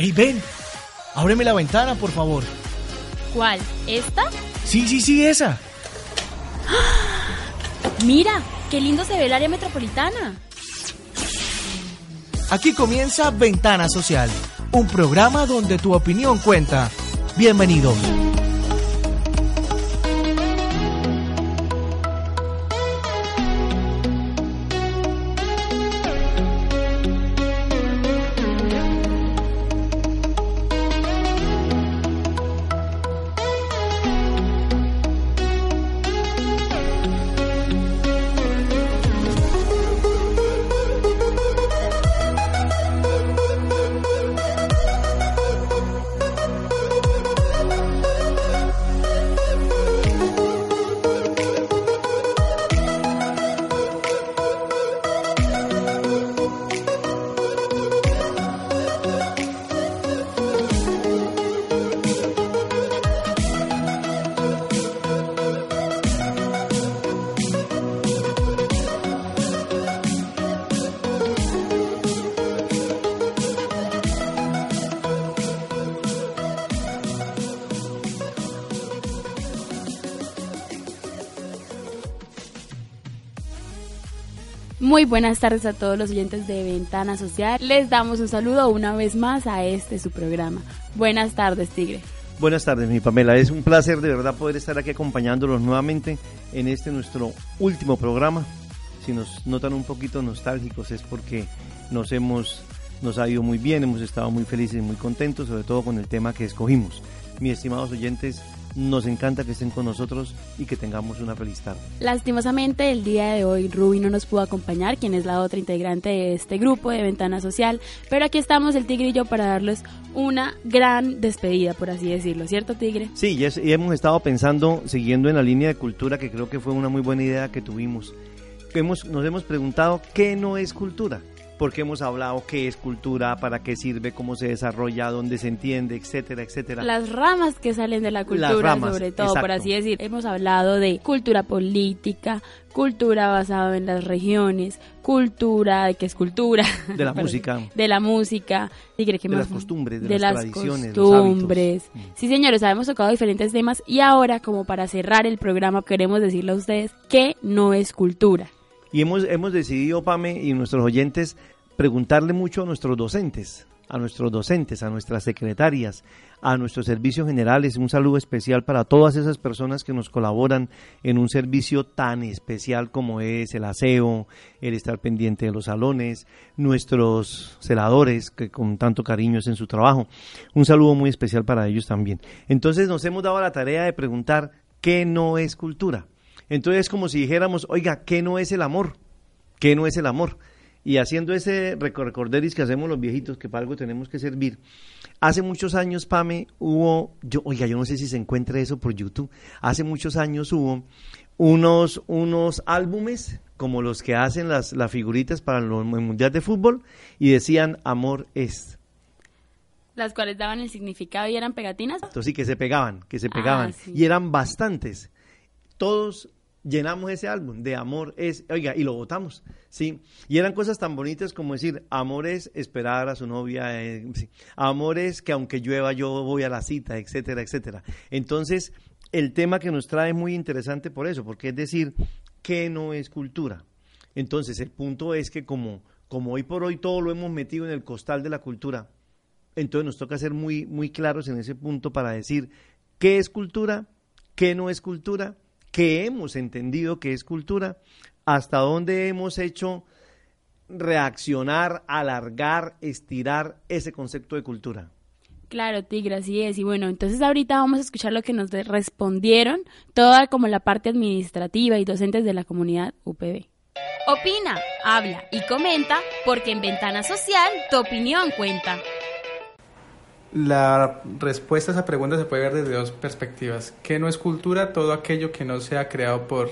¡Ey, Ben! Ábreme la ventana, por favor. ¿Cuál? ¿Esta? Sí, sí, sí, esa. Mira, qué lindo se ve el área metropolitana. Aquí comienza Ventana Social, un programa donde tu opinión cuenta. Bienvenido. Buenas tardes a todos los oyentes de Ventana Social. Les damos un saludo una vez más a este su programa. Buenas tardes, Tigre. Buenas tardes, mi Pamela. Es un placer de verdad poder estar aquí acompañándolos nuevamente en este nuestro último programa. Si nos notan un poquito nostálgicos es porque nos hemos nos ha ido muy bien, hemos estado muy felices y muy contentos, sobre todo con el tema que escogimos. Mis estimados oyentes, nos encanta que estén con nosotros y que tengamos una feliz tarde. Lastimosamente, el día de hoy Ruby no nos pudo acompañar, quien es la otra integrante de este grupo de Ventana Social, pero aquí estamos el Tigre y yo para darles una gran despedida, por así decirlo, ¿cierto Tigre? Sí, y, hemos estado pensando, siguiendo en la línea de cultura, que creo que fue una muy buena idea que tuvimos. Hemos, nos hemos preguntado qué no es cultura porque hemos hablado qué es cultura, para qué sirve, cómo se desarrolla, dónde se entiende, etcétera, etcétera. Las ramas que salen de la cultura, sobre todo, por así decir. Hemos hablado de cultura política, cultura basada en las regiones, cultura, de qué es cultura. De la música. De la música. de las costumbres, de, las, tradiciones, costumbres. Mm. Sí, señores, hemos tocado diferentes temas y ahora, como para cerrar el programa, queremos decirle a ustedes que no es cultura. Y hemos, hemos decidido, Pame, y nuestros oyentes, preguntarle mucho a nuestros docentes, a nuestros docentes, a nuestras secretarias, a nuestros servicios generales. Un saludo especial para todas esas personas que nos colaboran en un servicio tan especial como es el aseo, el estar pendiente de los salones, nuestros celadores que con tanto cariño es en su trabajo. Un saludo muy especial para ellos también. Entonces nos hemos dado la tarea de preguntar qué no es cultura. Entonces es como si dijéramos, oiga, ¿qué no es el amor? ¿Qué no es el amor? Y haciendo ese recorderis que hacemos los viejitos, que para algo tenemos que servir. Hace muchos años, Pame, hubo, yo, oiga, yo no sé si se encuentra eso por YouTube. Hace muchos años hubo unos, unos álbumes como los que hacen las, las figuritas para los mundiales de fútbol y decían amor es las cuales daban el significado y eran pegatinas. Entonces sí, que se pegaban, que se pegaban. Ah, y eran bastantes. Todos llenamos ese álbum de amor es, oiga, y lo votamos, ¿sí? Y eran cosas tan bonitas como decir, amor es esperar a su novia, eh, amor es que aunque llueva yo voy a la cita, etcétera, etcétera. Entonces, el tema que nos trae es muy interesante por eso, porque es decir, ¿qué no es cultura? Entonces, el punto es que como, como hoy por hoy todo lo hemos metido en el costal de la cultura, entonces nos toca ser muy, muy claros en ese punto para decir qué es cultura, qué no es cultura, que hemos entendido que es cultura, hasta dónde hemos hecho reaccionar, alargar, estirar ese concepto de cultura. Claro, Tigre, así es. Y bueno, entonces ahorita vamos a escuchar lo que nos respondieron toda como la parte administrativa y docentes de la comunidad UPB. Opina, habla y comenta porque en Ventana Social tu opinión cuenta. La respuesta a esa pregunta se puede ver desde dos perspectivas. ¿Qué no es cultura? Todo aquello que no sea creado por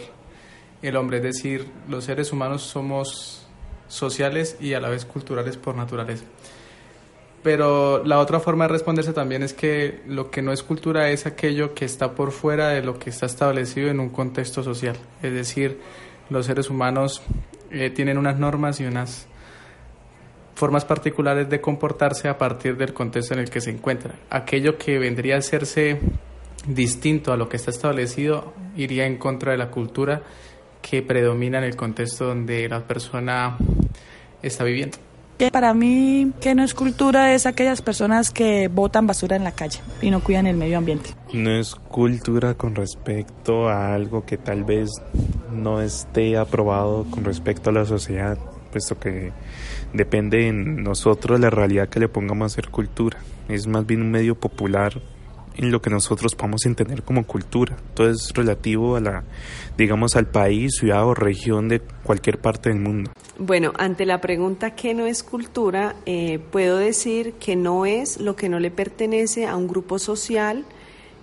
el hombre, es decir, los seres humanos somos sociales y a la vez culturales por naturaleza. Pero la otra forma de responderse también es que lo que no es cultura es aquello que está por fuera de lo que está establecido en un contexto social. Es decir, los seres humanos eh, tienen unas normas y unas formas particulares de comportarse a partir del contexto en el que se encuentran. Aquello que vendría a hacerse distinto a lo que está establecido iría en contra de la cultura que predomina en el contexto donde la persona está viviendo. Para mí, que no es cultura es aquellas personas que botan basura en la calle y no cuidan el medio ambiente. No es cultura con respecto a algo que tal vez no esté aprobado con respecto a la sociedad, puesto que depende en nosotros la realidad que le pongamos a ser cultura. Es más bien un medio popular en lo que nosotros podemos entender como cultura. Todo es relativo a la, digamos, al país, ciudad o región de cualquier parte del mundo. Bueno, ante la pregunta ¿qué no es cultura? Eh, puedo decir que no es lo que no le pertenece a un grupo social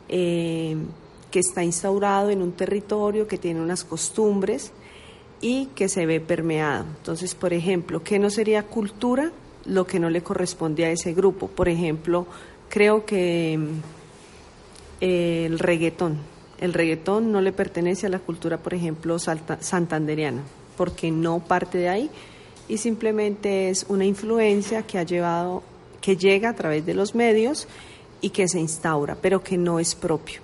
eh, que está instaurado en un territorio, que tiene unas costumbres y que se ve permeado. Entonces, por ejemplo, ¿qué no sería cultura? Lo que no le corresponde a ese grupo. Por ejemplo, creo que el reggaetón. El reggaetón no le pertenece a la cultura, por ejemplo, santanderiana, porque no parte de ahí y simplemente es una influencia que ha llevado, que llega a través de los medios y que se instaura, pero que no es propio,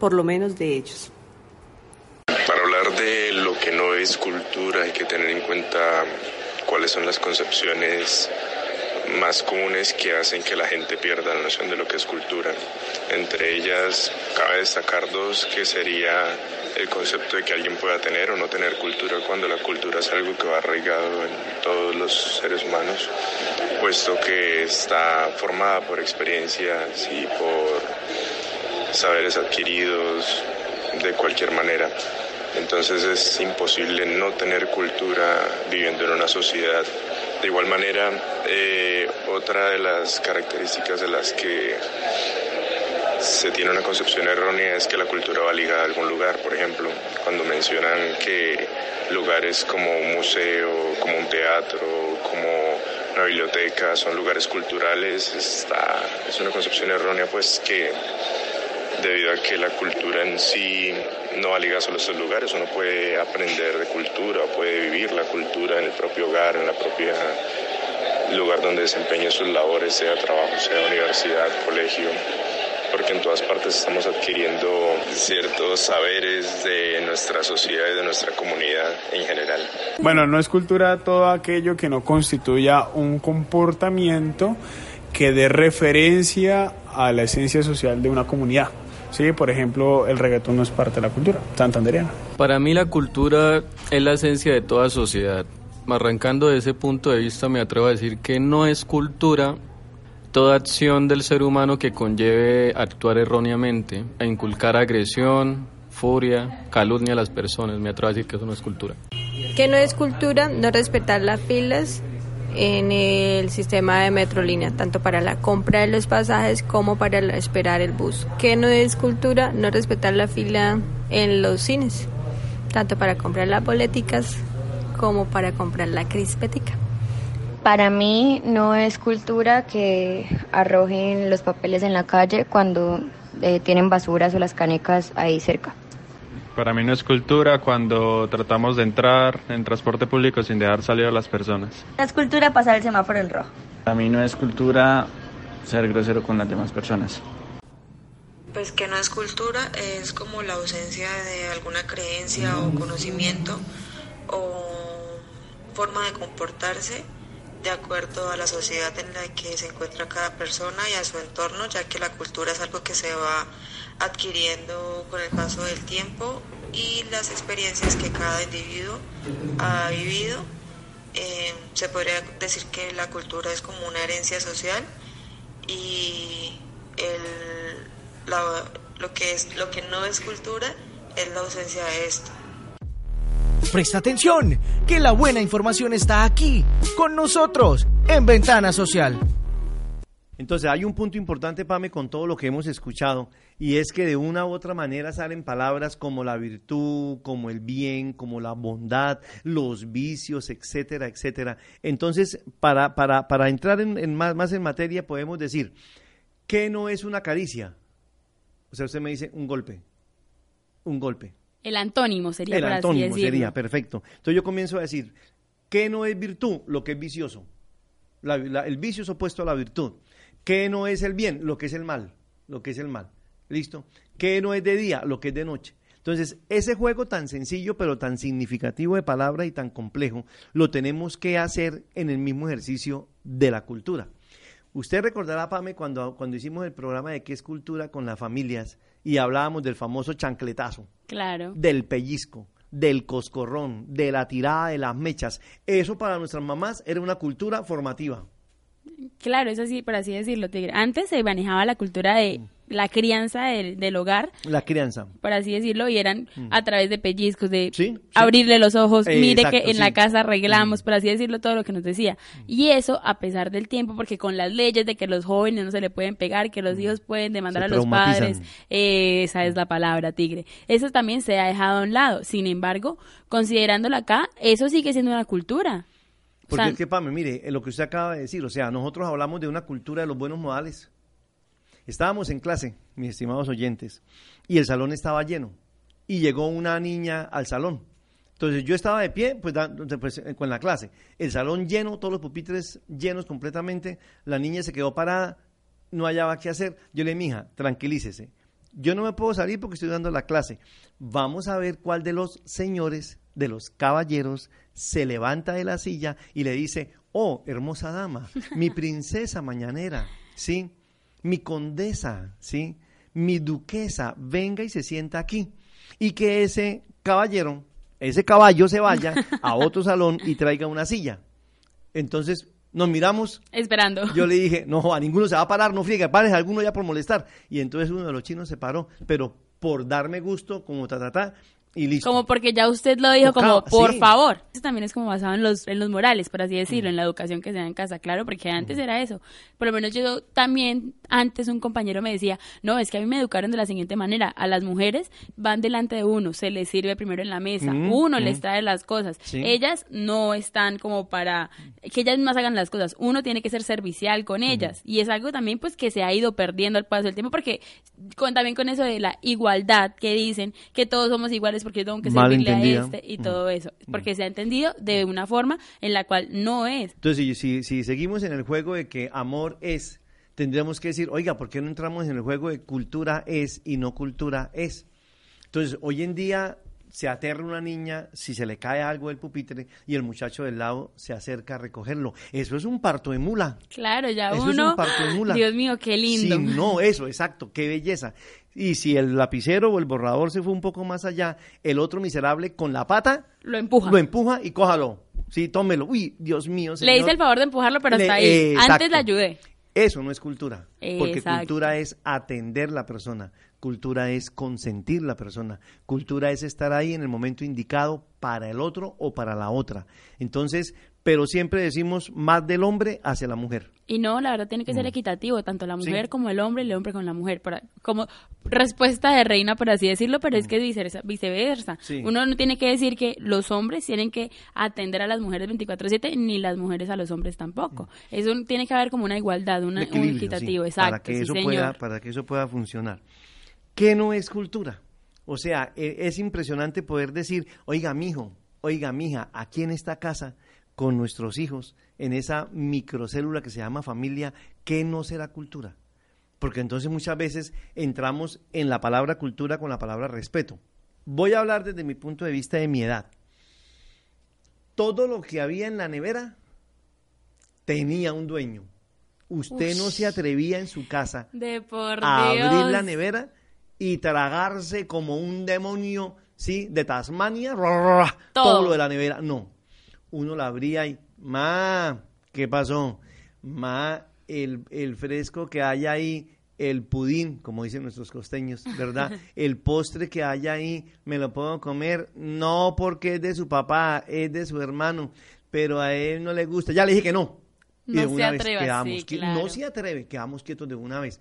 por lo menos de ellos. Hablar de lo que no es cultura hay que tener en cuenta cuáles son las concepciones más comunes que hacen que la gente pierda la noción de lo que es cultura. Entre ellas cabe destacar dos, que sería el concepto de que alguien pueda tener o no tener cultura cuando la cultura es algo que va arraigado en todos los seres humanos, puesto que está formada por experiencias y por saberes adquiridos de cualquier manera. Entonces es imposible no tener cultura viviendo en una sociedad de igual manera, eh, otra de las características de las que se tiene una concepción errónea es que la cultura va ligada a algún lugar. Por ejemplo, cuando mencionan que lugares como un museo, como un teatro, como una biblioteca son lugares culturales, está, es una concepción errónea pues que debido a que la cultura en sí no va ligada solo estos lugares, uno puede aprender de cultura, puede vivir la cultura en el propio hogar, en la propia lugar donde desempeñe sus labores, sea trabajo, sea universidad, colegio, porque en todas partes estamos adquiriendo ciertos saberes de nuestra sociedad y de nuestra comunidad en general. Bueno, no es cultura todo aquello que no constituya un comportamiento que dé referencia a la esencia social de una comunidad. Sí, por ejemplo, el reggaetón no es parte de la cultura santanderiana. Para mí la cultura es la esencia de toda sociedad. Arrancando de ese punto de vista me atrevo a decir que no es cultura toda acción del ser humano que conlleve actuar erróneamente, a inculcar agresión, furia, calumnia a las personas. Me atrevo a decir que eso no es cultura. Que no es cultura no respetar las filas en el sistema de Metrolínea, tanto para la compra de los pasajes como para esperar el bus. Que no es cultura no respetar la fila en los cines, tanto para comprar las boleticas como para comprar la crispetica. Para mí no es cultura que arrojen los papeles en la calle cuando eh, tienen basuras o las canecas ahí cerca. Para mí no es cultura cuando tratamos de entrar en transporte público sin dejar salir a las personas. No es cultura pasar el semáforo en rojo. Para mí no es cultura ser grosero con las demás personas. Pues que no es cultura es como la ausencia de alguna creencia o conocimiento o forma de comportarse de acuerdo a la sociedad en la que se encuentra cada persona y a su entorno, ya que la cultura es algo que se va adquiriendo con el paso del tiempo y las experiencias que cada individuo ha vivido. Eh, se podría decir que la cultura es como una herencia social y lo, que es, lo que no es cultura es la ausencia de esto. Presta atención, que la buena información está aquí, con nosotros, en Ventana Social. Entonces hay un punto importante, Pame, con todo lo que hemos escuchado, y es que de una u otra manera salen palabras como la virtud, como el bien, como la bondad, los vicios, etcétera, etcétera. Entonces, para, para, para entrar en, más, más en materia, podemos decir, ¿qué no es una caricia? O sea, usted me dice un golpe, un golpe. El antónimo sería, El antónimo sería, perfecto. Entonces yo comienzo a decir, ¿qué no es virtud? Lo que es vicioso. el vicio es opuesto a la virtud. ¿Qué no es el bien? Lo que es el mal. Lo que es el mal. ¿Listo? ¿Qué no es de día? Lo que es de noche. Entonces, ese juego tan sencillo, pero tan significativo de palabra y tan complejo, lo tenemos que hacer en el mismo ejercicio de la cultura. Usted recordará, Pame, cuando, cuando hicimos el programa de qué es cultura con las familias y hablábamos del famoso chancletazo. Claro. Del pellizco, del coscorrón, de la tirada de las mechas. Eso para nuestras mamás era una cultura formativa. Claro, eso sí, por así decirlo, Tigre. Antes se manejaba la cultura de mm. la crianza del, hogar. La crianza. Por así decirlo, y eran mm. a través de pellizcos, de abrirle los ojos, mire que en la casa arreglamos, mm. por así decirlo, todo lo que nos decía. Y eso a pesar del tiempo, porque con las leyes de que los jóvenes no se le pueden pegar, que los hijos pueden demandar a los padres, esa es la palabra, Tigre. Eso también se ha dejado a un lado. Sin embargo, considerándolo acá, eso sigue siendo una cultura. Porque es que, Pame, mire, lo que usted acaba de decir, o sea, nosotros hablamos de una cultura de los buenos modales. Estábamos en clase, mis estimados oyentes, y el salón estaba lleno. Y llegó una niña al salón. Entonces yo estaba de pie, pues, pues eh, con la clase. El salón lleno, todos los pupitres llenos completamente. La niña se quedó parada, no hallaba qué hacer. Yo le dije, mija, tranquilícese. Yo no me puedo salir porque estoy dando la clase. Vamos a ver cuál de los señores, de los caballeros, se levanta de la silla y le dice, oh, hermosa dama, mi princesa mañanera, ¿sí? Mi condesa, ¿sí? Mi duquesa, venga y se sienta aquí. Y que ese caballero, ese caballo se vaya a otro salón y traiga una silla. Entonces, nos miramos. Esperando. Yo le dije, no, a ninguno se va a parar, no friegue, pares a alguno ya por molestar. Y entonces uno de los chinos se paró, pero por darme gusto, como ta, ta, ta, como porque ya usted lo dijo, como por favor. Eso también es como basado en los, en los morales, por así decirlo, en la educación que se da en casa, claro, porque antes era eso. Por lo menos yo también, antes un compañero me decía, no, es que a mí me educaron de la siguiente manera, a las mujeres van delante de uno, se les sirve primero en la mesa, uno les trae las cosas, ellas no están como para que ellas más hagan las cosas, uno tiene que ser servicial con ellas, y es algo también pues que se ha ido perdiendo al paso del tiempo, porque con, también con eso de la igualdad que dicen, que todos somos iguales, porque yo tengo que servirle a este y mm. todo eso. Porque se ha entendido de una forma en la cual no es. Entonces, si, si, seguimos en el juego de que amor es, tendríamos que decir, oiga, ¿por qué no entramos en el juego de cultura es y no cultura es? Entonces, hoy en día se aterra una niña si se le cae algo del pupitre y el muchacho del lado se acerca a recogerlo. Eso es un parto de mula. Claro, ya uno. Es un parto de mula. Dios mío, qué lindo. Sí, no, eso, exacto, qué belleza. Y si el lapicero o el borrador se fue un poco más allá, el otro miserable con la pata lo empuja. Lo empuja y cójalo. Sí, tómelo. Uy, Dios mío. Le hice el favor de empujarlo, pero está ahí. Antes le ayudé. Eso no es cultura. Porque cultura es atender la persona. Cultura es consentir la persona. Cultura es estar ahí en el momento indicado para el otro o para la otra. Entonces, pero siempre decimos más del hombre hacia la mujer. Y no, la verdad tiene que ser mm. equitativo, tanto la mujer como el hombre, el hombre con la mujer, como respuesta de reina, por así decirlo, pero es mm. que viceversa. viceversa. Uno no tiene que decir que los hombres tienen que atender a las mujeres 24/7, ni las mujeres a los hombres tampoco. Mm. Eso tiene que haber como una igualdad, un equitativo, exacto. Para que, eso pueda, para que eso pueda funcionar. ¿Qué no es cultura? O sea, e, es impresionante poder decir, oiga, mijo, oiga, mija, aquí en esta casa con nuestros hijos en esa microcélula que se llama familia, ¿qué no será cultura? Porque entonces muchas veces entramos en la palabra cultura con la palabra respeto. Voy a hablar desde mi punto de vista de mi edad. Todo lo que había en la nevera tenía un dueño. Usted no se atrevía en su casa a abrir la nevera y tragarse como un demonio, ¿sí? De Tasmania, todo lo de la nevera. No, uno la abría y, ma, ¿qué pasó? Ma, el, el fresco que hay ahí, el pudín, como dicen nuestros costeños, ¿verdad? El postre que hay ahí, ¿me lo puedo comer? No porque es de su papá, es de su hermano, pero a él no le gusta. Ya le dije que no. y No de se una vez quedamos sí, qui- claro. No se atreve, quedamos quietos de una vez.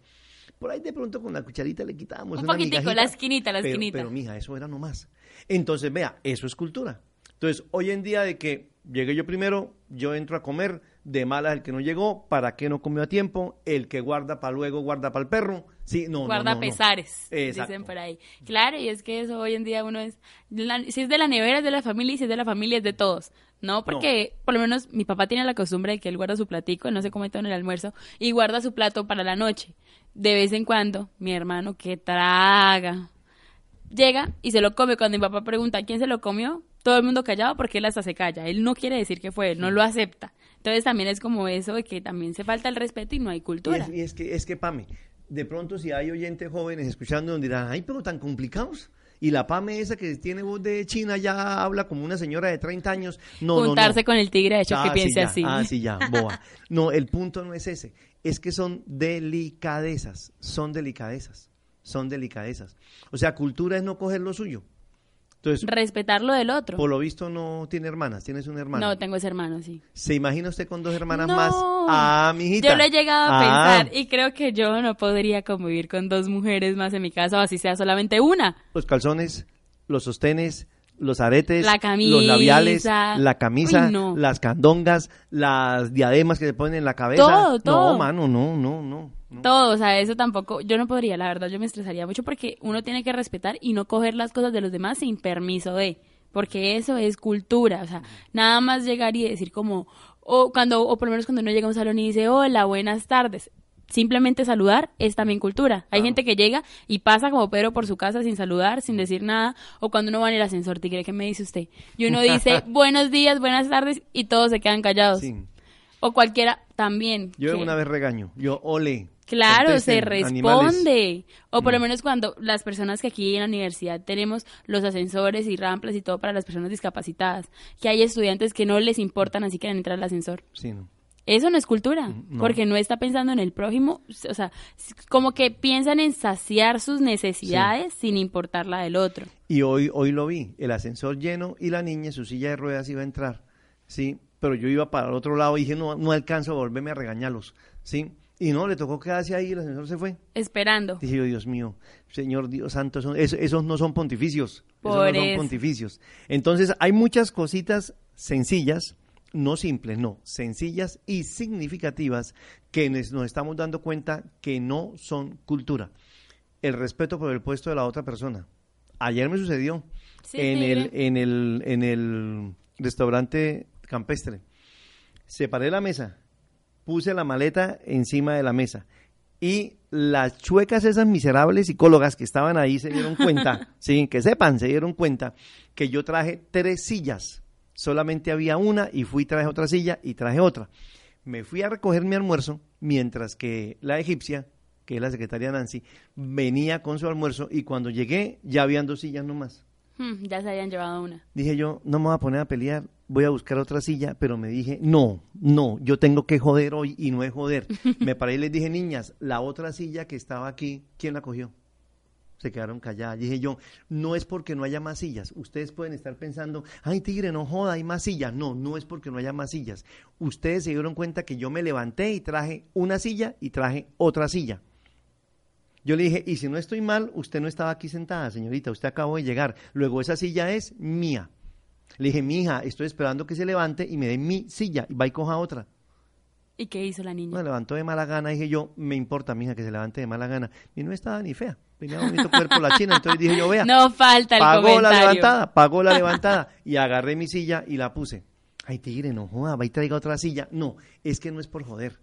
Por ahí de pronto con la cucharita le quitábamos Un una poquitico, migajita, la esquinita, la pero- esquinita. Pero, mija, eso era nomás. Entonces, vea, eso es cultura. Entonces, hoy en día de que llegué yo primero, yo entro a comer, de malas el que no llegó, para que no comió a tiempo, el que guarda para luego, guarda para el perro. Sí, no, no, guarda no, no. pesares, Exacto. dicen por ahí. Claro, y es que eso hoy en día uno es, la- si es de la nevera es de la familia y si es de la familia es de todos, ¿no? Porque por lo menos mi papá tiene la costumbre de que él guarda su platico, él no se come todo en el almuerzo, y guarda su plato para la noche. De vez en cuando, mi hermano que traga, llega y se lo come. Cuando mi papá pregunta quién se lo comió, todo el mundo callado porque él hasta se calla. Él no quiere decir que fue él, no lo acepta. Entonces también es como eso de que también se falta el respeto y no hay Y cultura. es, y es que, es que, Pame, de pronto si hay oyentes jóvenes escuchando, dirán, ay, pero tan complicados. Y la Pame esa que tiene voz de China ya habla como una señora de 30 años. No, Juntarse no. con el tigre ha hecho que Ah, piense sí, ya. así. Ah, sí, ya, boa. No, el punto no es ese. Es que son delicadezas, son delicadezas, son delicadezas. O sea, cultura es no coger lo suyo. Entonces, Respetar lo del otro. por lo visto no tiene hermanas, tienes un hermano. No, tengo ese hermano, sí. ¿Se imagina usted con dos hermanas No. más? Ah, mijita. Yo lo he llegado a Ah, pensar y creo que yo no podría convivir con dos mujeres más en mi casa o así sea solamente una. Los calzones, los sostenes, los aretes, La camisa. los labiales, la camisa, Uy, no. las candongas, las diademas que se ponen en la cabeza. Todo, todo. No, mano, no, no, no. Todo, o sea, eso tampoco, yo no podría, la verdad, yo me estresaría mucho porque uno tiene que respetar y no coger las cosas de los demás sin permiso de, porque eso es cultura, o sea, nada más llegar y decir como, o cuando, o por lo menos cuando uno llega a un salón y dice, hola, buenas tardes, simplemente saludar es también cultura. Hay gente que llega y pasa como Pedro por su casa sin saludar, sin decir nada, o cuando uno va en el ascensor, tigre, ¿qué me dice usted? Y uno dice, buenos días, buenas tardes, y todos se quedan callados. Sí. O cualquiera también. Yo que- una vez regaño. Yo, ole. Claro, se animales. responde. O por lo Mm. menos cuando las personas que aquí en la universidad tenemos los ascensores y rampas y todo para las personas discapacitadas, que hay estudiantes que no les importan así quieren entrar al ascensor. Sí, no. Eso no es cultura, no. porque no está pensando en el prójimo, o sea, como que piensan en saciar sus necesidades sin importar la del otro. Y hoy, hoy lo vi, el ascensor lleno y la niña en su silla de ruedas iba a entrar, ¿sí? Pero yo iba para el otro lado y dije, no, no alcanzo a volverme a regañarlos, ¿sí? Y no, le tocó quedarse ahí y el ascensor se fue. Esperando. Dije yo, Dios mío, Señor Dios Santo, son- esos no son pontificios. Esos no son pontificios. Entonces, hay muchas cositas sencillas, no simples, no, sencillas y significativas que nos, nos estamos dando cuenta que no son cultura. El respeto por el puesto de la otra persona. Ayer me sucedió Sí, en, el, en, el, en el restaurante campestre. Separé la mesa, puse la maleta encima de la mesa y las chuecas esas miserables psicólogas que estaban ahí se dieron cuenta, sí, que sepan, se dieron cuenta que yo traje tres sillas. Solamente había una y fui, traje otra silla y traje otra. Me fui a recoger mi almuerzo mientras que la egipcia, que es la secretaria Nancy, venía con su almuerzo y cuando llegué ya habían dos sillas nomás. Hmm, ya se habían llevado una. Dije yo, no me voy a poner a pelear, voy a buscar otra silla, pero me dije, no, no, yo tengo que joder hoy y no es joder. me paré y les dije, niñas, la otra silla que estaba aquí, ¿quién la cogió? Se quedaron calladas. Dije yo, no es porque no haya más sillas. Ustedes pueden estar pensando, ay, tigre, no joda, hay más sillas. No, no es porque no haya más sillas. Ustedes se dieron cuenta que yo me levanté y traje una silla y traje otra silla. Yo le dije, y si no estoy mal, usted no estaba aquí sentada, señorita, usted acabó de llegar. Luego esa silla es mía. Le dije, mi hija, estoy esperando que se levante y me dé mi silla y va y coja otra. ¿Y qué hizo la niña? Me levantó de mala gana, dije yo, me importa, mi hija, que se levante de mala gana. Y no estaba ni fea, tenía bonito cuerpo la china, entonces dije yo, vea. No falta el pagó la levantada, pagó la levantada y agarré mi silla y la puse. Ay, tigre, no joda, va y traiga otra silla. No, es que no es por joder.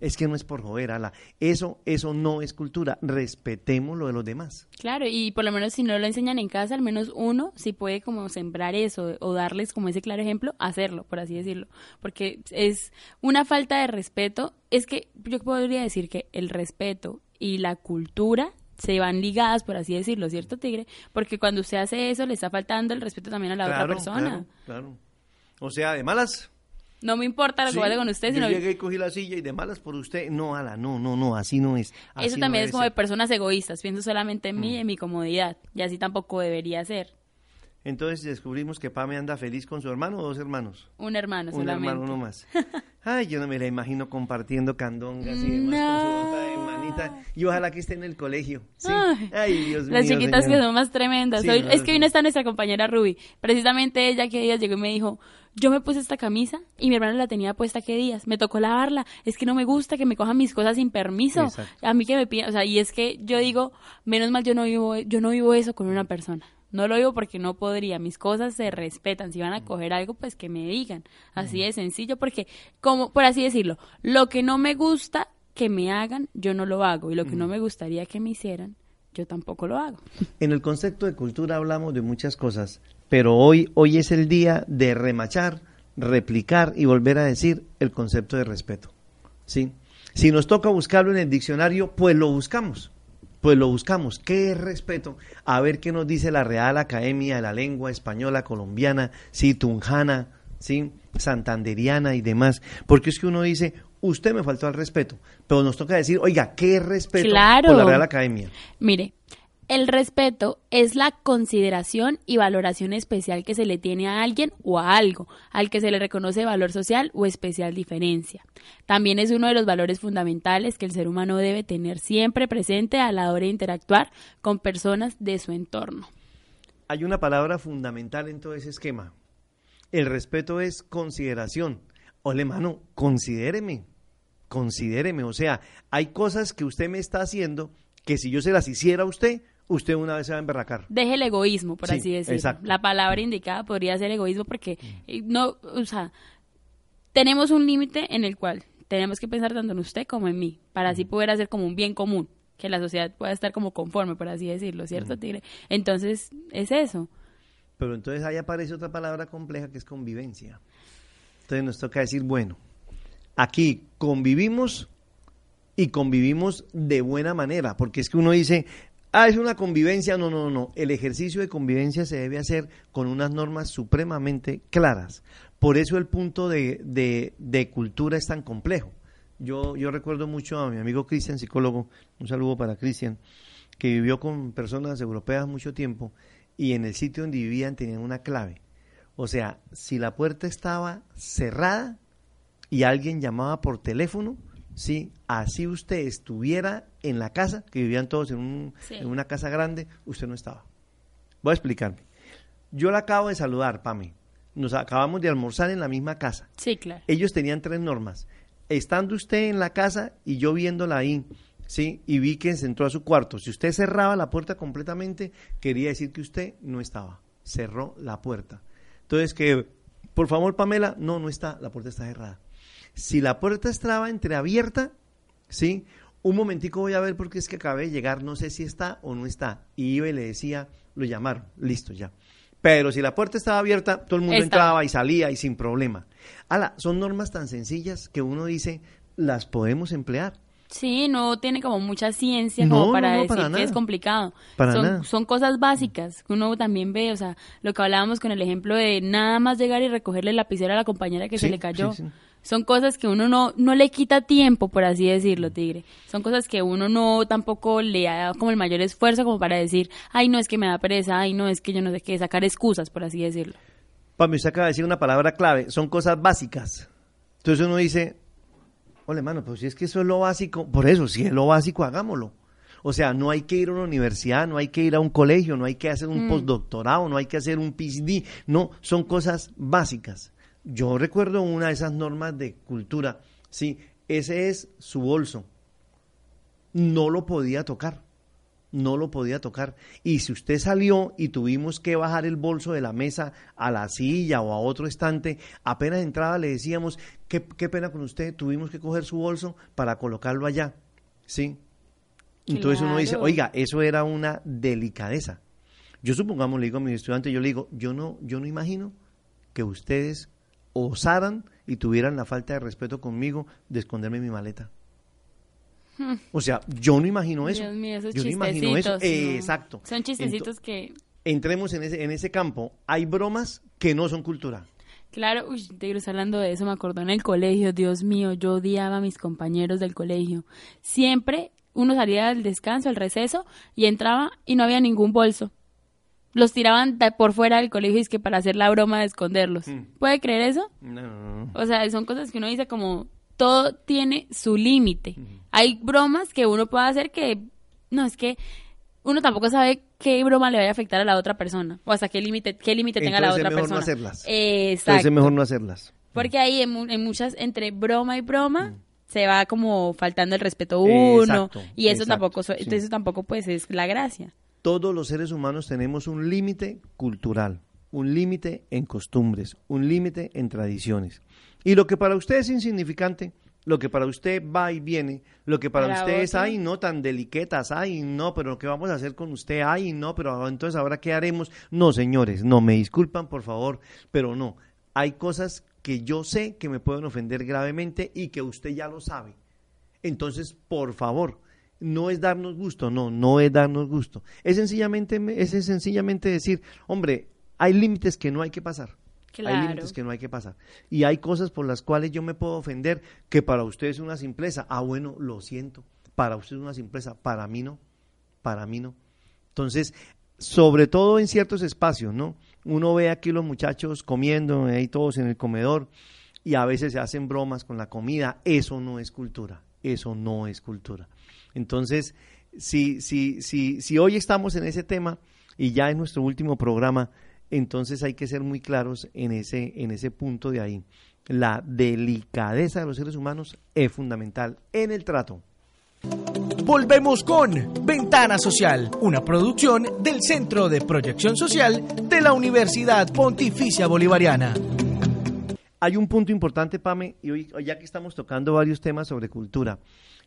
Es que no es por joder, ala. Eso, eso no es cultura. Respetemos lo de los demás. Claro, y por lo menos si no lo enseñan en casa, al menos uno si puede como sembrar eso o darles como ese claro ejemplo, hacerlo, por así decirlo. Porque es una falta de respeto. Es que yo podría decir que el respeto y la cultura se van ligadas, por así decirlo, ¿cierto, Tigre? Porque cuando usted hace eso, le está faltando el respeto también a la otra persona. Claro, claro. O sea, de malas. No me importa lo que Sí, pase con usted, yo sino llegué y cogí la silla y de malas por usted. No, ala, no, no, no, así no es. así eso no también es como de personas egoístas. Pienso solamente en mí y en mi comodidad. Y así tampoco debería ser. Entonces descubrimos que Pame anda feliz con su hermano o dos hermanos. Un hermano Un solamente. hermano, uno más. Ay, yo no me la imagino compartiendo candongas y demás con su bota de manita. Y ojalá que esté en el colegio. Sí. Ay, Dios Las mío, chiquitas señor. que son más tremendas. Sí, Hoy- no, es que no. hoy no está nuestra compañera Ruby. Precisamente ella que días llegó y me dijo, yo me puse esta camisa y mi hermana la tenía puesta qué días. Me tocó lavarla. Es que no me gusta que me cojan mis cosas sin permiso. Exacto. A mí que me piden, o sea, y es que yo digo, menos mal yo no vivo, yo no vivo eso con una persona. No lo vivo porque no podría. Mis cosas se respetan. Si van a coger algo, pues que me digan. Así de sencillo, porque, como, por así decirlo, lo que no me gusta que me hagan, yo no lo hago. Y lo que no me gustaría que me hicieran, yo tampoco lo hago. En el concepto de cultura hablamos de muchas cosas, pero hoy, hoy es el día de remachar, replicar y volver a decir el concepto de respeto. ¿sí? Si nos toca buscarlo en el diccionario, pues lo buscamos. Pues lo buscamos. ¿Qué es respeto? A ver qué nos dice la Real Academia de la Lengua Española Colombiana, sí, tunjana, sí, santanderiana y demás. Porque es que uno dice, usted me faltó al respeto, pero nos toca decir, oiga, ¿qué es respeto Claro. por la Real Academia? Mire, el respeto es la consideración y valoración especial que se le tiene a alguien o a algo, al que se le reconoce valor social o especial diferencia. También es uno de los valores fundamentales que el ser humano debe tener siempre presente a la hora de interactuar con personas de su entorno. Hay una palabra fundamental en todo ese esquema. El respeto es consideración. Ole, mano, considéreme. Considéreme. O sea, hay cosas que usted me está haciendo que si yo se las hiciera a usted, usted una vez se va a emberracar. Deje el egoísmo, por Sí, así decirlo. exacto. La palabra indicada podría ser egoísmo porque eh, no, o sea, tenemos un límite en el cual tenemos que pensar tanto en usted como en mí, para así poder hacer como un bien común, que la sociedad pueda estar como conforme, por así decirlo, ¿cierto, Tigre? Entonces, es eso. Pero entonces ahí aparece otra palabra compleja que es convivencia. Entonces nos toca decir, bueno, aquí convivimos y convivimos de buena manera, porque es que uno dice, ah, es una convivencia, no, no, no, el ejercicio de convivencia se debe hacer con unas normas supremamente claras. Por eso el punto de, de- de cultura es tan complejo. Yo, yo recuerdo mucho a mi amigo Cristian, psicólogo, un saludo para Cristian, que vivió con personas europeas mucho tiempo y en el sitio donde vivían tenían una clave. O sea, si la puerta estaba cerrada y alguien llamaba por teléfono, sí, así usted estuviera en la casa, que vivían todos en, un- Sí. en una casa grande, usted no estaba. Voy a explicarme. Yo la acabo de saludar, Pame. Nos acabamos de almorzar en la misma casa. Sí, claro. Ellos tenían tres normas. Estando usted en la casa y yo viéndola ahí, ¿sí? Y vi que se entró a su cuarto. Si usted cerraba la puerta completamente, quería decir que usted no estaba. Cerró la puerta. Entonces, que, por favor, Pamela, no, no está, la puerta está cerrada. Si la puerta estaba entreabierta, ¿sí? Un momentico voy a ver porque es que acabé de llegar, no sé si está o no está. Y iba y le decía, lo llamaron, listo ya. Pero si la puerta estaba abierta, todo el mundo entraba y salía y sin problema. Ala, son normas tan sencillas que uno dice, las podemos emplear. Sí, no tiene como mucha ciencia No, como para no, no, decir para que es complicado. Para son, nada. son cosas básicas que uno también ve, o sea, lo que hablábamos con el ejemplo de nada más llegar y recogerle la lapicera a la compañera que se le cayó. sí, sí. Son cosas que uno no, no le quita tiempo, por así decirlo, Tigre. Son cosas que uno no tampoco le da como el mayor esfuerzo como para decir, ay, no es que me da pereza, ay, no es que yo no sé qué, sacar excusas, por así decirlo. Pame, usted acaba de decir una palabra clave, son cosas básicas. Entonces uno dice, ole, mano, pues si es que eso es lo básico, por eso, si es lo básico, hagámoslo. O sea, no hay que ir a una universidad, no hay que ir a un colegio, no hay que hacer un Mm. postdoctorado, no hay que hacer un PhD, no, son cosas básicas. Yo recuerdo una de esas normas de cultura, sí, ese es su bolso. No lo podía tocar no lo podía tocar. Y si usted salió y tuvimos que bajar el bolso de la mesa a la silla o a otro estante, apenas entraba le decíamos, qué, qué pena con usted, tuvimos que coger su bolso para colocarlo allá. ¿Sí? Entonces uno dice, oiga, eso era una delicadeza. Yo supongamos, le digo a mis estudiantes, yo le digo, yo no, yo no imagino que ustedes osaran y tuvieran la falta de respeto conmigo de esconderme mi maleta. Hmm. O sea, yo no imagino eso. Dios mío, esos yo no imagino eso. Eh, exacto. Son chistecitos que Entremos en ese, en ese campo. Hay bromas que no son cultura. Claro, uy, Tigres, hablando de eso, me acordó en el colegio, Dios mío, yo odiaba a mis compañeros del colegio. Siempre uno salía del descanso, al receso, y entraba y no había ningún bolso. Los tiraban de- por fuera del colegio y es que para hacer la broma de esconderlos. ¿Puede creer eso? No. O sea, son cosas que uno dice como todo tiene su límite. Hay bromas que uno puede hacer que no es que uno tampoco sabe qué broma le vaya a afectar a la otra persona o hasta qué límite qué límite tenga la Entonces otra es mejor no persona. hacerlas. Exacto. Entonces es mejor no hacerlas. Porque ahí en, mu- en muchas entre broma y broma se va como faltando el respeto a uno Exacto, y eso exacto, tampoco sí. eso tampoco pues es la gracia. Todos los seres humanos tenemos un límite cultural, un límite en costumbres, un límite en tradiciones. Y lo que para usted es insignificante, lo que para usted va y viene, lo que para, Para usted es, ay, no, tan deliquetas, ay, no, pero ¿qué vamos a hacer con usted? Ay, no, pero entonces ahora ¿qué haremos? No, señores, no, me disculpan, por favor, pero no. Hay cosas que yo sé que me pueden ofender gravemente y que usted ya lo sabe. Entonces, por favor, no es darnos gusto, no, no es darnos gusto. Es sencillamente, es sencillamente decir, hombre, hay límites que no hay que pasar. Hay límites que no hay que pasar. Y hay cosas por las cuales yo me puedo ofender que para usted es una simpleza. Ah, bueno, lo siento. Para usted es una simpleza. Para mí no. Para mí no. Entonces, sobre todo en ciertos espacios, ¿no? Uno ve aquí los muchachos comiendo, ahí todos en el comedor, y a veces se hacen bromas con la comida. Eso no es cultura. Eso no es cultura. Entonces, si, si, si, si hoy estamos en ese tema y ya es nuestro último programa, entonces hay que ser muy claros en ese, en ese punto de ahí. La delicadeza de los seres humanos es fundamental en el trato. Volvemos con Ventana Social, una producción del Centro de Proyección Social de la Universidad Pontificia Bolivariana. Hay un punto importante, Pame, y hoy, ya que estamos tocando varios temas sobre cultura,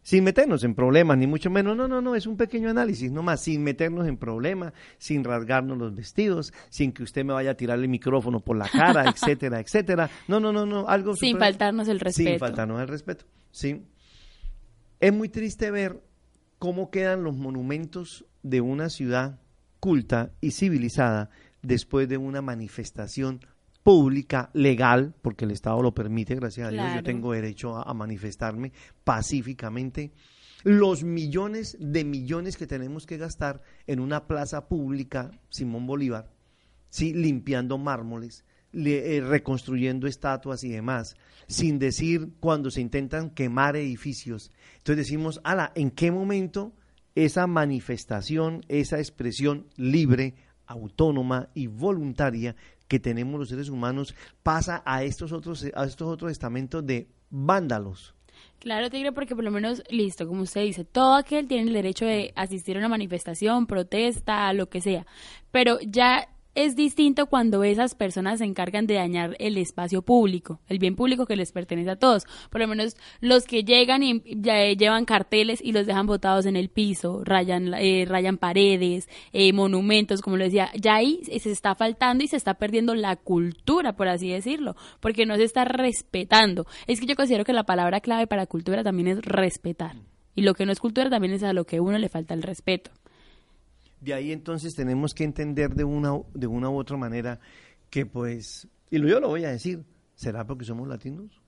sin meternos en problemas, ni mucho menos, no, no, no, es un pequeño análisis, nomás, sin meternos en problemas, sin rasgarnos los vestidos, sin que usted me vaya a tirar el micrófono por la cara, etcétera, etcétera. No, no, no, no, algo Sin faltarnos el respeto. Sin faltarnos el respeto, sí. Es muy triste ver cómo quedan los monumentos de una ciudad culta y civilizada después de una manifestación pública, legal, porque el Estado lo permite, gracias a Dios, yo tengo derecho a, a manifestarme pacíficamente. Los millones de millones que tenemos que gastar en una plaza pública, Simón Bolívar, sí, limpiando mármoles, le- eh, reconstruyendo estatuas y demás, sin decir cuando se intentan quemar edificios. Entonces decimos, ala, ¿en qué momento esa manifestación, esa expresión libre, autónoma y voluntaria que tenemos los seres humanos pasa a estos otros, a estos otros estamentos de vándalos? Claro, Tigre, porque por lo menos, listo, como usted dice, todo aquel tiene el derecho de asistir a una manifestación, protesta, lo que sea, pero ya es distinto cuando esas personas se encargan de dañar el espacio público, el bien público que les pertenece a todos. Por lo menos los que llegan y ya llevan carteles y los dejan botados en el piso, rayan, eh, rayan paredes, eh, monumentos, como lo decía, ya ahí se está faltando y se está perdiendo la cultura, por así decirlo, porque no se está respetando. Es que yo considero que la palabra clave para cultura también es respetar. Y lo que no es cultura también es a lo que uno le falta el respeto. De ahí entonces tenemos que entender de una, de una u otra manera que pues, y yo lo voy a decir, ¿será porque somos latinos?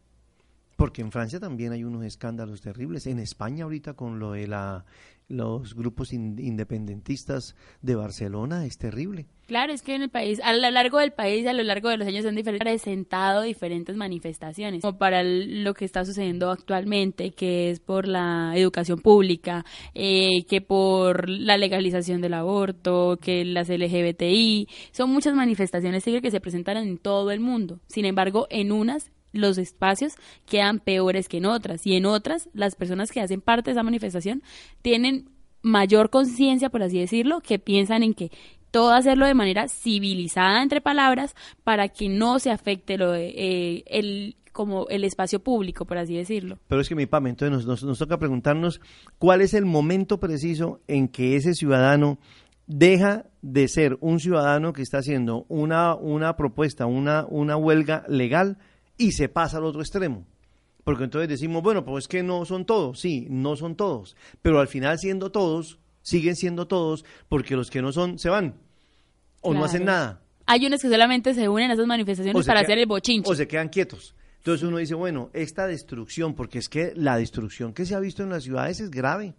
Porque en Francia también hay unos escándalos terribles. En España ahorita con lo de la, los grupos in- independentistas de Barcelona es terrible. Claro, es que en el país, a lo largo del país, a lo largo de los años, han presentado diferentes manifestaciones, como para el- lo que está sucediendo actualmente, que es por la educación pública, eh, que por la legalización del aborto, que las LGBTI, son muchas manifestaciones que se presentan en todo el mundo. Sin embargo, en unas los espacios quedan peores que en otras y en otras las personas que hacen parte de esa manifestación tienen mayor conciencia, por así decirlo, que piensan en que todo hacerlo de manera civilizada entre palabras para que no se afecte lo de, eh, el como el espacio público, por así decirlo. Pero es que mi Pame, entonces nos, nos, nos toca preguntarnos cuál es el momento preciso en que ese ciudadano deja de ser un ciudadano que está haciendo una, una propuesta, una, una huelga legal y se pasa al otro extremo. Porque entonces decimos, bueno, pues es que no son todos, sí, no son todos, pero al final siendo todos, siguen siendo todos, porque los que no son se van o no hacen nada. Hay unos que solamente se unen a esas manifestaciones para queda- hacer el bochinche. O se quedan quietos. Entonces uno dice, bueno, esta destrucción, porque es que la destrucción que se ha visto en las ciudades es grave,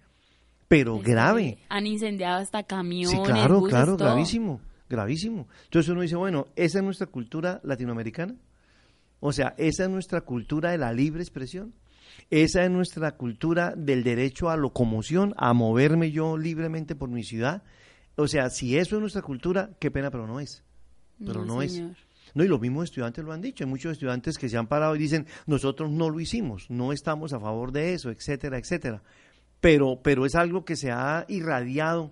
pero grave. Han incendiado hasta camiones, Sí, claro, buses, claro, todo. gravísimo. gravísimo. Entonces uno dice, bueno, ¿esa es nuestra cultura latinoamericana? O sea, ¿esa es nuestra cultura de la libre expresión? ¿Esa es nuestra cultura del derecho a locomoción, a moverme yo libremente por mi ciudad? O sea, si eso es nuestra cultura, qué pena, pero no es. Pero no, es. No, y los mismos estudiantes lo han dicho. Hay muchos estudiantes que se han parado y dicen, nosotros no lo hicimos, no estamos a favor de eso, etcétera, etcétera. Pero, pero es algo que se ha irradiado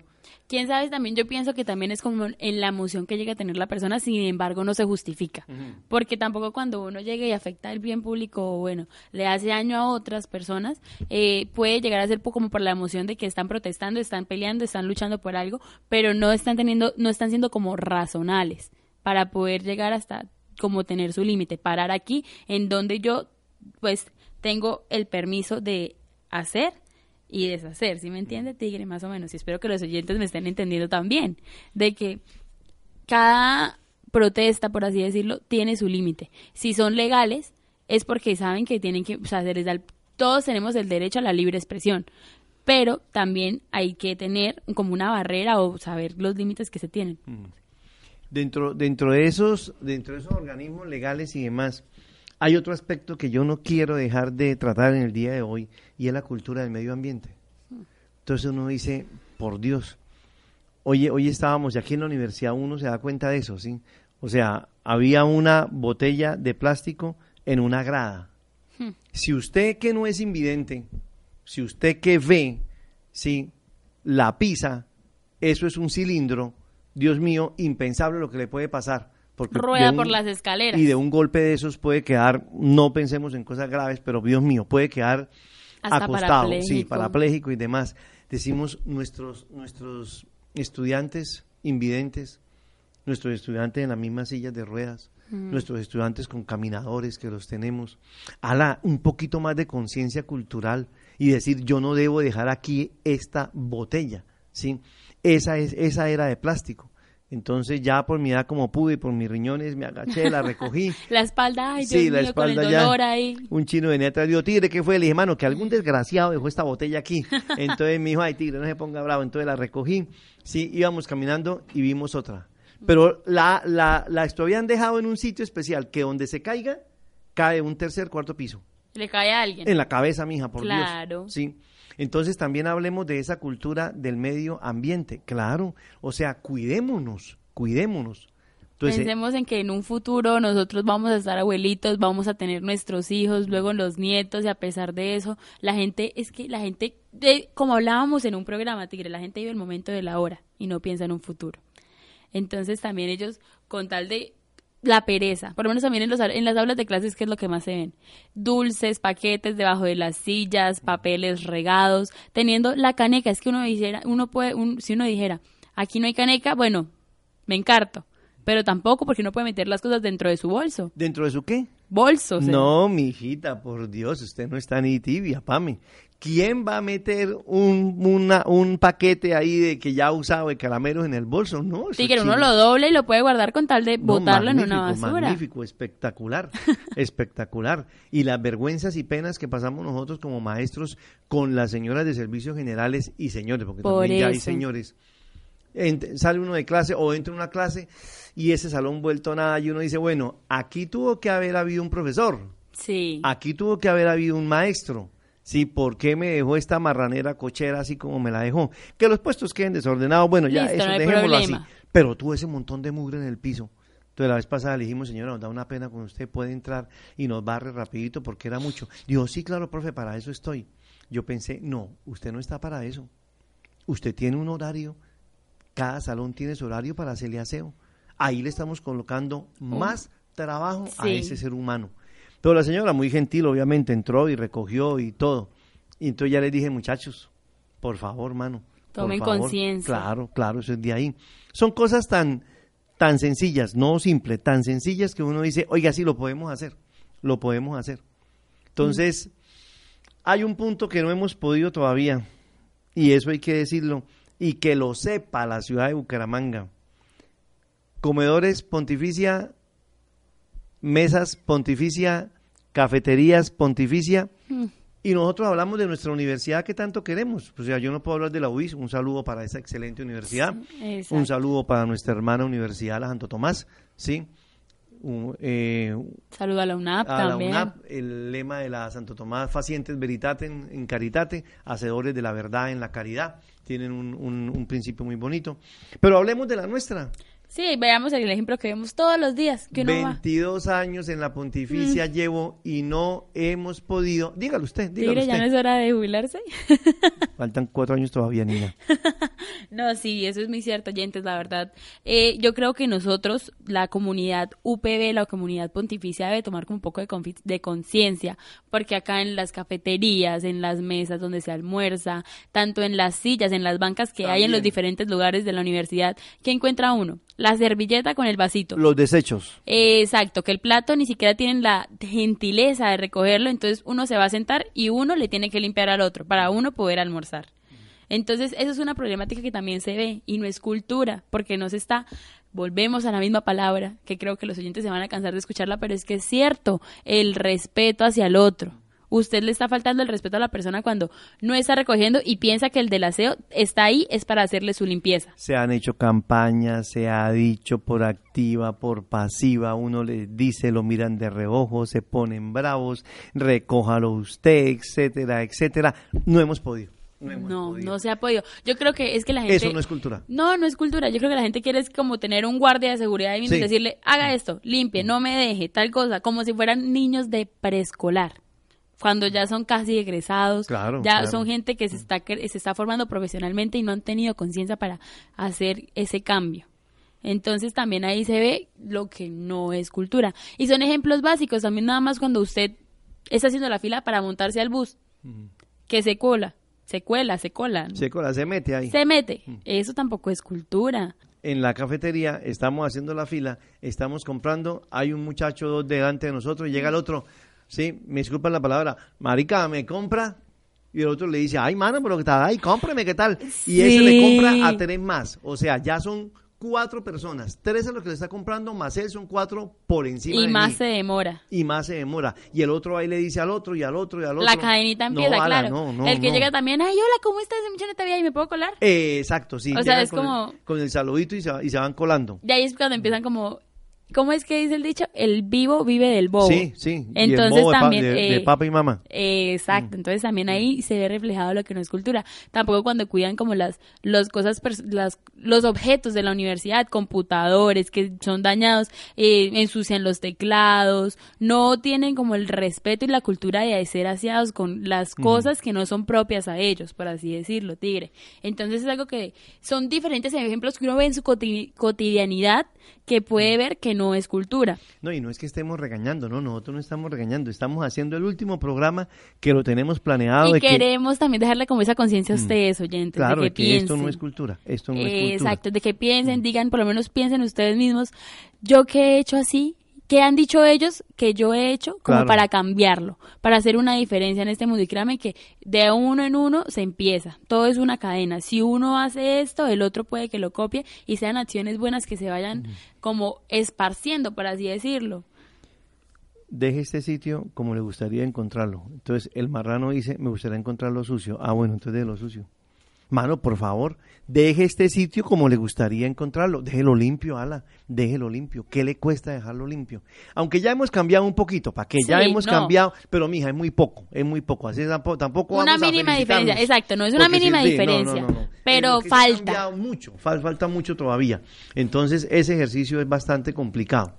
quién sabe, también yo pienso que también es como en la emoción que llega a tener la persona, sin embargo no se justifica. Porque tampoco cuando uno llega y afecta el bien público o bueno, le hace daño a otras personas, eh, puede llegar a ser como por la emoción de que están protestando, están peleando, están luchando por algo, pero no están teniendo, no están siendo como razonales para poder llegar hasta como tener su límite, parar aquí en donde yo pues tengo el permiso de hacer y deshacer, ¿sí me entiende, Tigre? Más o menos. Y espero que los oyentes me estén entendiendo también, de que cada protesta, por así decirlo, tiene su límite. Si son legales, es porque saben que tienen que, o sea, todos tenemos el derecho a la libre expresión, pero también hay que tener como una barrera o saber los límites que se tienen. Dentro, dentro de esos, dentro de esos organismos legales y demás, hay otro aspecto que yo no quiero dejar de tratar en el día de hoy y es la cultura del medio ambiente. Entonces uno dice, por Dios, oye, hoy estábamos aquí en la universidad, uno se da cuenta de eso, ¿sí? O sea, había una botella de plástico en una grada. Hmm. Si usted que no es invidente, si usted que ve, ¿sí? La pisa, eso es un cilindro, Dios mío, impensable lo que le puede pasar. Rueda por las escaleras. Y de un golpe de esos puede quedar, no pensemos en cosas graves, pero Dios mío, puede quedar acostado, sí, parapléjico y demás. Decimos nuestros, nuestros estudiantes invidentes, nuestros estudiantes en las mismas sillas de ruedas, mm. nuestros estudiantes con caminadores que los tenemos, la un poquito más de conciencia cultural y decir yo no debo dejar aquí esta botella, ¿sí? Esa, es, esa era de plástico. Entonces ya por mi edad como pude, por mis riñones me agaché, la recogí. la espalda, ay, sí, la espalda con el dolor ahí. Un chino venía atrás, digo, tigre, ¿qué fue? Le dije, mano, que algún desgraciado dejó esta botella aquí. Entonces me dijo, ay, tigre, no se ponga bravo. Entonces la recogí. Sí, íbamos caminando y vimos otra. Pero la, la, la habían dejado en un sitio especial que donde se caiga, cae un tercer, cuarto piso. Le cae a alguien. En la cabeza, mija, por Dios. Claro. Sí. Entonces también hablemos de esa cultura del medio ambiente, claro, o sea, cuidémonos, cuidémonos. Pensemos en que en un futuro nosotros vamos a estar abuelitos, vamos a tener nuestros hijos, luego los nietos y a pesar de eso, la gente es que la gente, de, como hablábamos en un programa, Tigre, la gente vive el momento de la hora y no piensa en un futuro. Entonces también ellos, con tal de la pereza, por lo menos también en, los, en las aulas de clases, ¿qué es lo que más se ven? Dulces, paquetes debajo de las sillas, papeles regados, teniendo la caneca. Es que uno dijera, uno puede, un, si uno dijera, aquí no hay caneca, bueno, me encarto. Pero tampoco porque uno puede meter las cosas dentro de su bolso. ¿Dentro de su qué? Bolso. No, mi hijita, por Dios, usted no está ni tibia, Pame. ¿Quién va a meter un, una, un paquete ahí de que ya ha usado de caramelos en el bolso? No, sí, que uno lo doble y lo puede guardar con tal de botarlo en una basura. Magnífico, espectacular, espectacular. Y las vergüenzas y penas que pasamos nosotros como maestros con las señoras de servicios generales y señores, porque también ya hay señores. sale uno de clase o entra una clase y ese salón vuelto nada y uno dice, bueno, aquí tuvo que haber habido un profesor. Sí. Aquí tuvo que haber habido un maestro. Sí, ¿por qué me dejó esta marranera cochera así como me la dejó? Que los puestos queden desordenados, bueno, ya eso dejémoslo así. Pero tuvo ese montón de mugre en el piso. Entonces la vez pasada le dijimos, señora, nos da una pena cuando usted puede entrar y nos barre rapidito porque era mucho. Dijo, sí, claro, profe, para eso estoy. Yo pensé, no, usted no está para eso. Usted tiene un horario, cada salón tiene su horario para hacerle aseo. Ahí le estamos colocando oh. más trabajo a ese ser humano. Pero la señora, muy gentil, obviamente, entró y recogió y todo. Y entonces ya le dije, muchachos, por favor, hermano. Tomen conciencia. Claro, claro, eso es de ahí. Son cosas tan, tan sencillas, no simples, tan sencillas que uno dice, oiga, sí, lo podemos hacer, lo podemos hacer. Entonces, hay un punto que no hemos podido todavía, y eso hay que decirlo, y que lo sepa la ciudad de Bucaramanga. Comedores Pontificia mesas pontificia, cafeterías pontificia, mm. Y nosotros hablamos de nuestra universidad que tanto queremos. O sea, yo no puedo hablar de la UIS. Un saludo para esa excelente universidad. Exacto. Un saludo para nuestra hermana universidad, la Santo Tomás. ¿sí? Un, eh, Saludo a la UNAP a la también. UNAP, el lema de la Santo Tomás, Facientes Veritatem en Caritate, hacedores de la verdad en la caridad. Tienen un, un- un principio muy bonito. Pero hablemos de la nuestra. Sí, veamos el ejemplo que vemos todos los días, que uno va. 22 años en la pontificia llevo y no hemos podido. Dígalo usted, dígalo Tigre, ya no es hora de jubilarse. Faltan cuatro años todavía, niña. No, sí, eso es muy cierto, oyentes, la verdad. Eh, yo creo que nosotros, la comunidad UPB, la comunidad pontificia, debe tomar como un poco de, conciencia, porque acá en las cafeterías, en las mesas donde se almuerza, tanto en las sillas, en las bancas que hay en los diferentes lugares de la universidad, ¿qué encuentra uno? La servilleta con el vasito. Los desechos. Eh, Exacto, que el plato ni siquiera tienen la gentileza de recogerlo, entonces uno se va a sentar y uno le tiene que limpiar al otro para uno poder almorzar. Entonces, eso es una problemática que también se ve y no es cultura, porque no se está, volvemos a la misma palabra, que creo que los oyentes se van a cansar de escucharla, pero es que es cierto, el respeto hacia el otro. Usted le está faltando el respeto a la persona cuando no está recogiendo y piensa que el del aseo está ahí es para hacerle su limpieza. Se han hecho campañas, se ha dicho por activa, por pasiva, uno le dice, lo miran de reojo, se ponen bravos, recójalo usted, etcétera, etcétera. No hemos podido. No No, se ha podido. Yo creo que es que la gente... Eso no es cultura. No, no es cultura. Yo creo que la gente quiere es como tener un guardia de seguridad y Sí. decirle, haga esto, limpie, no me deje, tal cosa, como si fueran niños de preescolar. Cuando ya son casi egresados, Claro, ya claro. son gente que se está, se está formando profesionalmente y no han tenido conciencia para hacer ese cambio. Entonces también ahí se ve lo que no es cultura. Y son ejemplos básicos, también nada más cuando usted está haciendo la fila para montarse al bus, que se cola, se cuela, se cola, Se cola, se mete ahí. se mete. Eso tampoco es cultura. en la cafetería, estamos haciendo la fila, estamos comprando, hay un muchacho dos delante de nosotros, llega el otro, sí, me disculpan la palabra, marica, me compra, y el otro le dice, ay, mano, pero que tal, ay, cómpreme, ¿qué tal? Y ese le compra a tres más, o sea, ya son cuatro personas, tres es lo que le está comprando, más él son cuatro por encima Y de más mí. se demora. Y más se demora. Y el otro ahí le dice al otro, y al otro, y al otro. La cadenita empieza, claro. no, no, el que llega también, ay, hola, ¿cómo estás? Veía y me puedo colar. Eh, exacto, sí. O sea, es con el- como- con el saludito y se, y se van colando. De ahí es cuando empiezan como, ¿cómo es que dice el dicho? El vivo vive del bobo. Sí, sí. y el Entonces de pa- también... de, de eh, papa y mamá. eh, exacto, entonces también ahí se ve reflejado lo que no es cultura. Tampoco cuando cuidan como las, las cosas, las, los objetos de la universidad, computadores que son dañados, eh, ensucian los teclados, no tienen como el respeto y la cultura de ser aseados con las Ujú. cosas que no son propias a ellos, por así decirlo, tigre. Entonces es algo que son diferentes ejemplos que uno ve en su coti- cotidianidad que puede ver que no es cultura. No, y no es que estemos regañando, no, nosotros no estamos regañando, estamos haciendo el último programa que lo tenemos planeado. y de que- queremos también dejarle como esa conciencia a Mm. ustedes, oyentes, claro, de que, que esto no es cultura, esto no es cultura. Mm. Exacto, de que piensen, digan, por lo menos piensen ustedes mismos, yo qué he hecho así, qué han dicho ellos que yo he hecho como Claro. para cambiarlo, para hacer una diferencia en este mundo. Y créanme que de uno en uno se empieza, todo es una cadena. Si uno hace esto, el otro puede que lo copie y sean acciones buenas que se vayan como esparciendo, por así decirlo. Deje este sitio como le gustaría encontrarlo. Entonces el marrano dice, me gustaría encontrarlo sucio. Ah, bueno, entonces déjelo sucio. Mano, por favor, deje este sitio como le gustaría encontrarlo. Déjelo limpio, ala. Déjelo limpio. ¿Qué le cuesta dejarlo limpio? Aunque ya hemos cambiado un poquito, para que ya Sí, hemos no. cambiado, pero mija, es muy poco, es muy poco. Así tampoco, tampoco Una vamos mínima diferencia, exacto, no es una mínima sí, diferencia, no, no, no. pero falta. cambiado mucho, fal- falta mucho todavía. Entonces ese ejercicio es bastante complicado.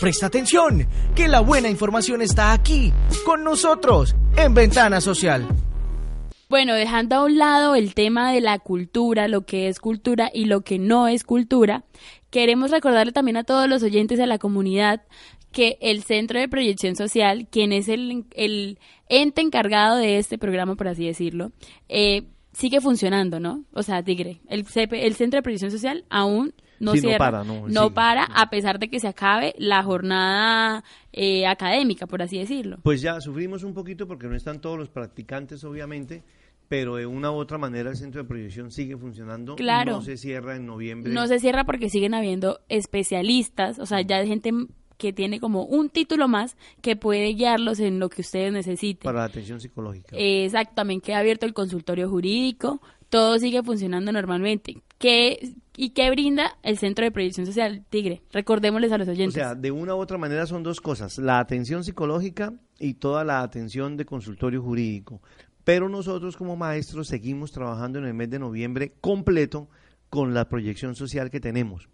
Presta atención, que la buena información está aquí, con nosotros, en Ventana Social. Bueno, dejando a un lado el tema de la cultura, lo que es cultura y lo que no es cultura, queremos recordarle también a todos los oyentes de la comunidad que el Centro de Proyección Social, quien es el, el ente encargado de este programa, por así decirlo, eh, sigue funcionando, ¿no? O sea, Tigre, el, CP el Centro de Proyección Social aún no Sí, no cierra, para, no, sigue. para, a pesar de que se acabe la jornada eh, académica, por así decirlo. Pues ya sufrimos un poquito porque no están todos los practicantes, obviamente, pero de una u otra manera el centro de proyección sigue funcionando. Claro. No se cierra en noviembre. No se cierra porque siguen habiendo especialistas, o sea, ya hay gente que tiene como un título más que puede guiarlos en lo que ustedes necesiten. Para la atención psicológica. Exacto, también queda abierto el consultorio jurídico, todo sigue funcionando normalmente. ¿Qué, ¿Y qué brinda el Centro de Proyección Social Tigre? Recordémosles a los oyentes. O sea, de una u otra manera son dos cosas, la atención psicológica y toda la atención de consultorio jurídico. Pero nosotros como maestros seguimos trabajando en el mes de noviembre completo con la proyección social que tenemos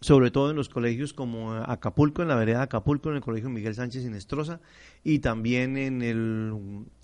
sobre todo en los colegios como Acapulco, en la vereda Acapulco, en el colegio Miguel Sánchez Sinestrosa, y también en el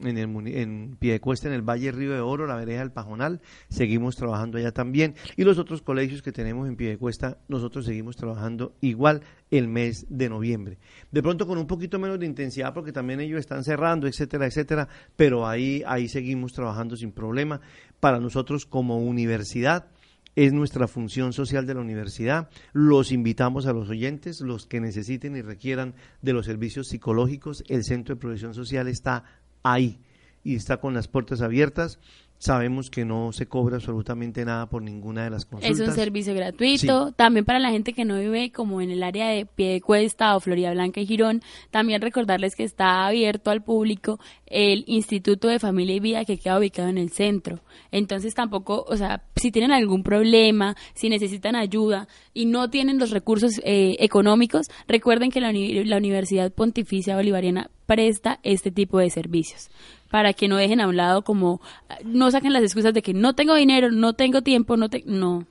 en el en Piedecuesta, en el Valle Río de Oro, la vereda del Pajonal, seguimos trabajando allá también, y los otros colegios que tenemos en Piedecuesta, nosotros seguimos trabajando igual el mes de noviembre. De pronto con un poquito menos de intensidad porque también ellos están cerrando, etcétera, etcétera, pero ahí ahí seguimos trabajando sin problema. Para nosotros como universidad es nuestra función social de la universidad. Los invitamos a los oyentes, los que necesiten y requieran de los servicios psicológicos. El Centro de Protección Social está ahí y está con las puertas abiertas. Sabemos que no se cobra absolutamente nada por ninguna de las consultas. Es un servicio gratuito. También para la gente que no vive como en el área de Piedecuesta o Florida Blanca y Girón, también recordarles que está abierto al público el Instituto de Familia y Vida que queda ubicado en el centro. Entonces tampoco, o sea, si tienen algún problema, si necesitan ayuda y no tienen los recursos eh, económicos, recuerden que la, la Universidad Pontificia Bolivariana presta este tipo de servicios para que no dejen a un lado como no saquen las excusas de que no tengo dinero, no tengo tiempo, no te no.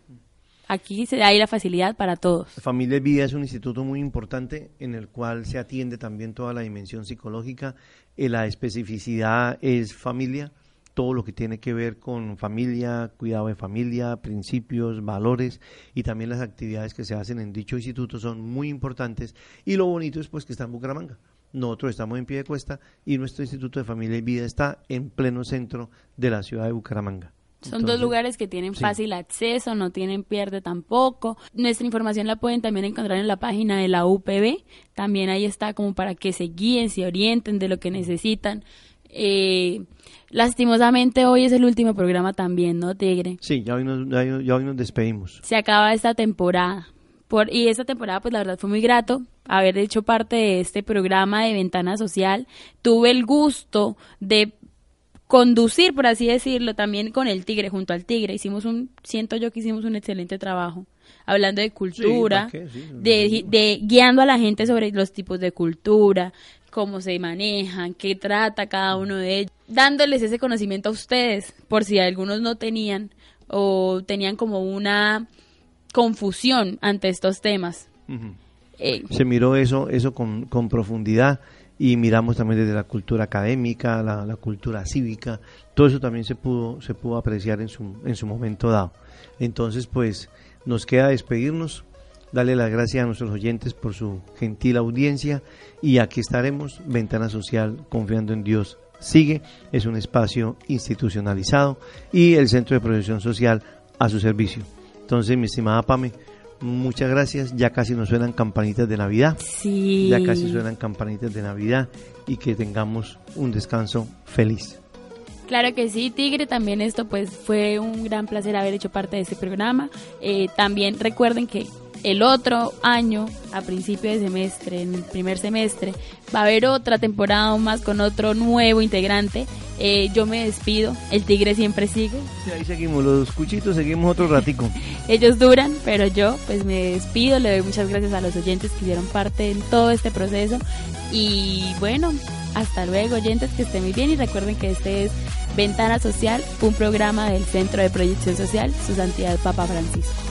Aquí se ahí la facilidad para todos. Familia Vida es un instituto muy importante en el cual se atiende también toda la dimensión psicológica. Eh, la especificidad es familia, todo lo que tiene que ver con familia, cuidado de familia, principios, valores y también las actividades que se hacen en dicho instituto son muy importantes. Y lo bonito es pues que está en Bucaramanga. Nosotros estamos en pie de cuesta y nuestro Instituto de Familia y Vida está en pleno centro de la ciudad de Bucaramanga. Son dos lugares que tienen fácil acceso, no tienen pierde tampoco. Nuestra información la pueden también encontrar en la página de la UPB. También ahí está como para que se guíen, se orienten de lo que necesitan. Eh, lastimosamente hoy es el último programa también, ¿no, Tigre? Sí, ya hoy nos, ya hoy nos despedimos. Se acaba esta temporada. Por, y esta temporada, pues la verdad fue muy grato haber hecho parte de este programa de Ventana Social. Tuve el gusto de conducir, por así decirlo, también con el Tigre, junto al Tigre. Hicimos un, siento yo que hicimos un excelente trabajo, hablando de cultura, de, de guiando a la gente sobre los tipos de cultura, cómo se manejan, qué trata cada uno de ellos, dándoles ese conocimiento a ustedes, por si algunos no tenían o tenían como una confusión ante estos temas. Eh, Se miró eso, eso con, con, profundidad y miramos también desde la cultura académica, la, la, cultura cívica, todo eso también se pudo, se pudo apreciar en su, en su momento dado. Entonces, pues, nos queda despedirnos, darle las gracias a nuestros oyentes por su gentil audiencia y aquí estaremos, Ventana Social, confiando en Dios. Sigue, es un espacio institucionalizado y el Centro de Protección Social a su servicio. Entonces, mi estimada Pame, muchas gracias. Ya casi nos suenan campanitas de Navidad. Sí. Ya casi suenan campanitas de Navidad y que tengamos un descanso feliz. Claro que sí, Tigre, también esto pues fue un gran placer haber hecho parte de este programa. Eh, también recuerden que el otro año, a principio de semestre, en el primer semestre, va a haber otra temporada más con otro nuevo integrante. Eh, yo me despido, el tigre siempre sigue. Sí, ahí seguimos, los cuchitos seguimos otro ratico. Ellos duran, pero yo pues me despido, le doy muchas gracias a los oyentes que hicieron parte en todo este proceso. Y bueno, hasta luego oyentes, que estén muy bien y recuerden que este es Ventana Social, un programa del Centro de Proyección Social, su santidad Papa Francisco.